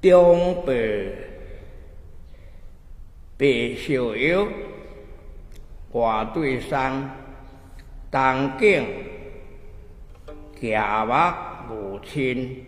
中北白小腰，外对山，东景夹目母亲。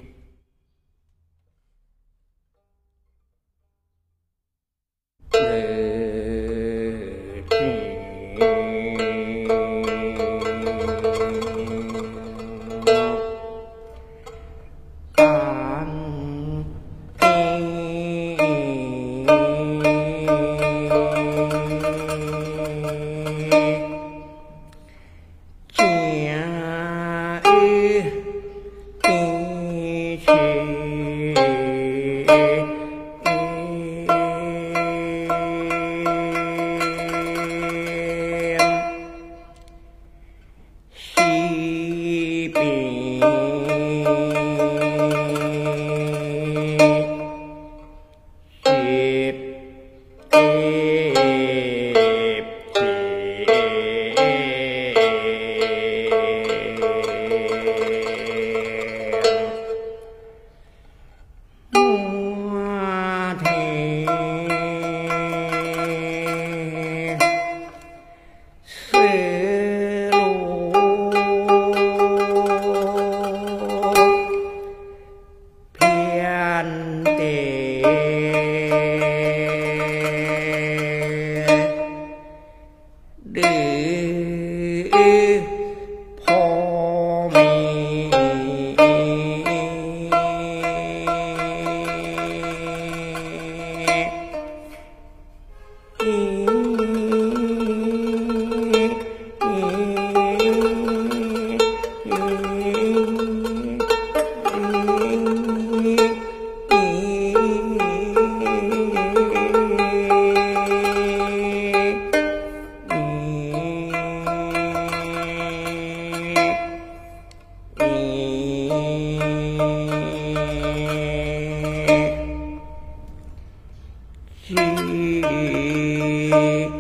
Thank you.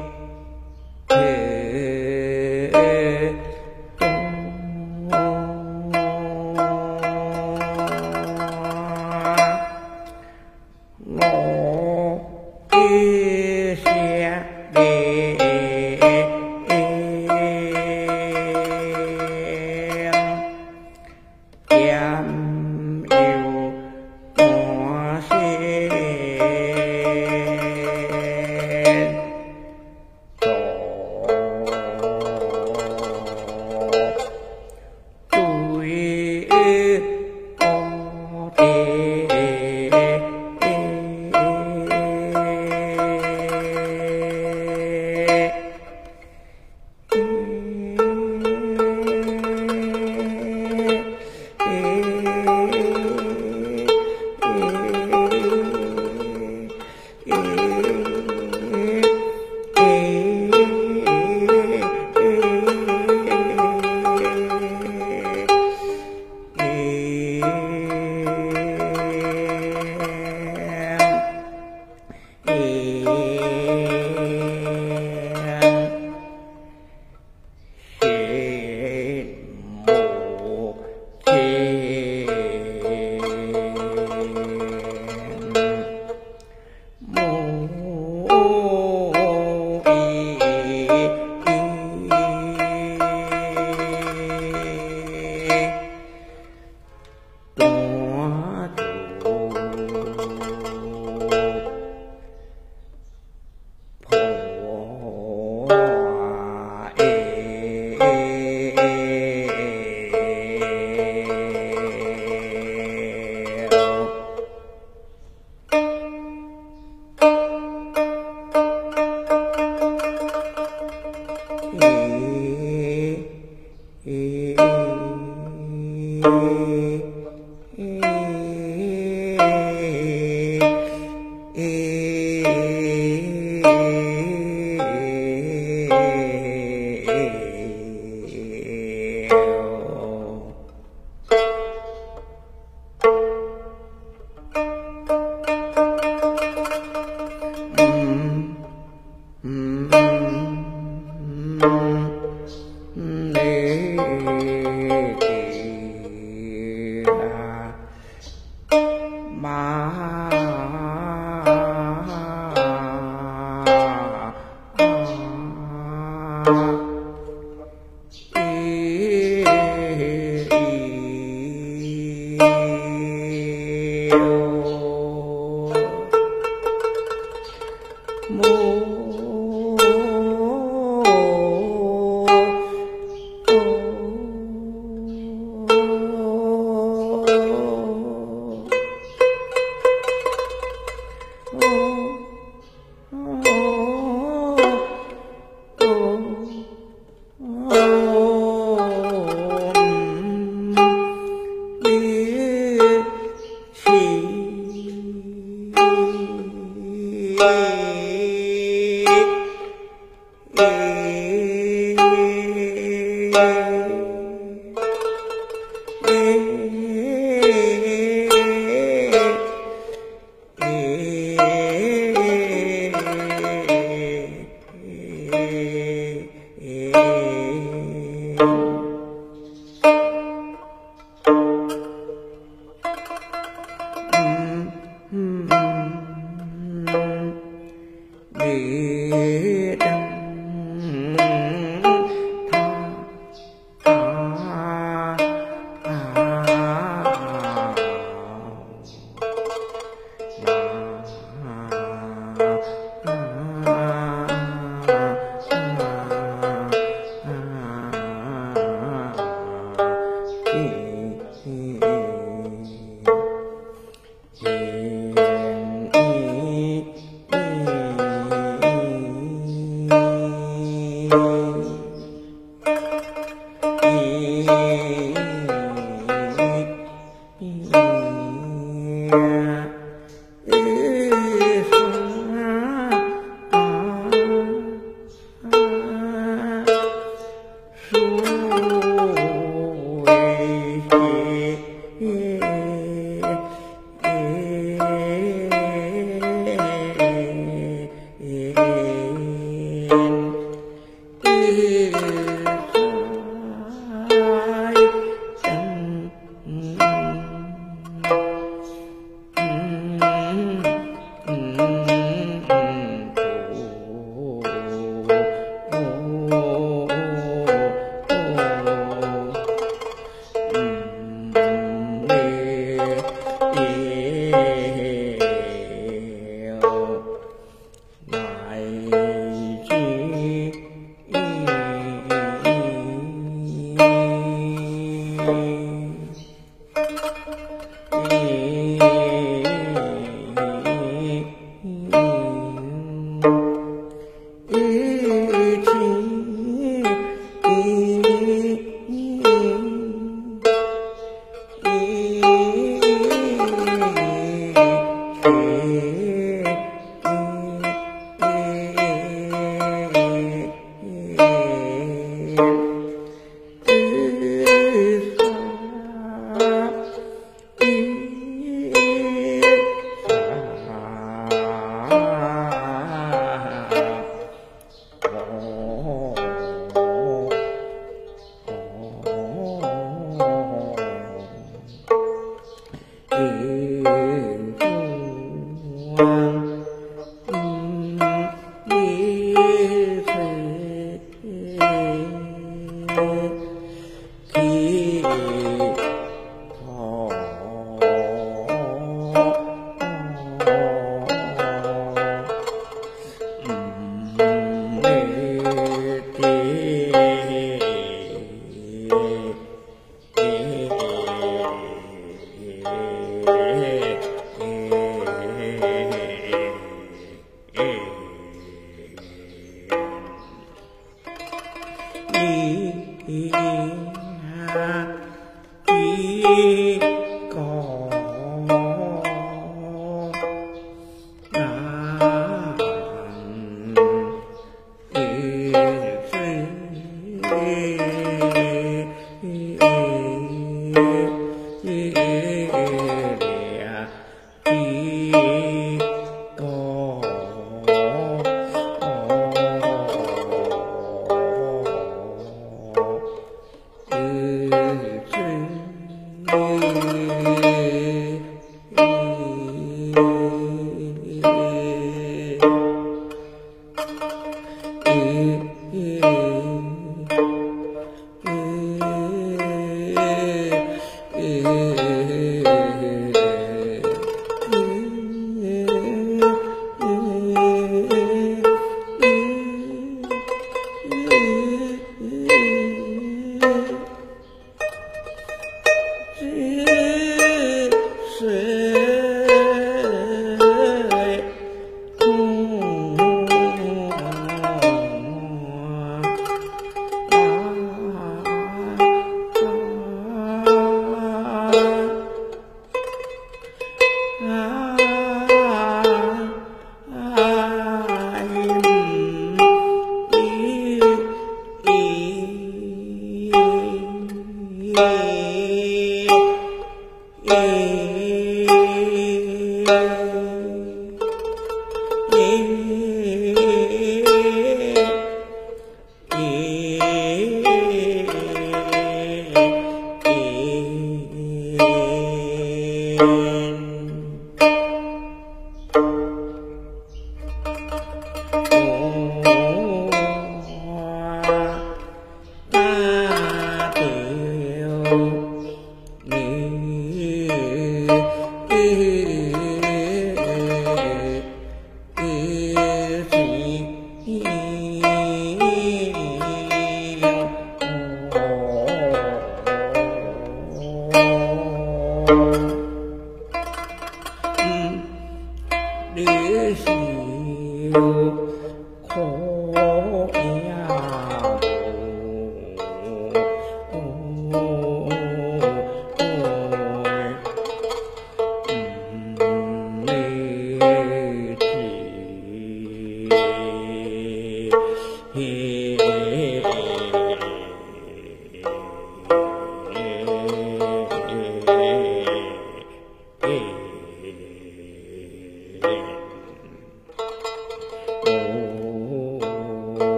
Vì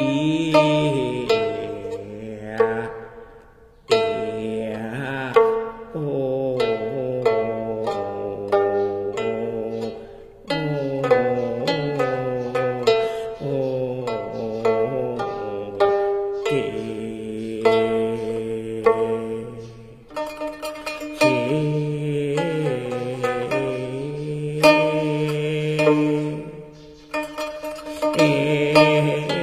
耶耶，哦哦哦哦耶耶。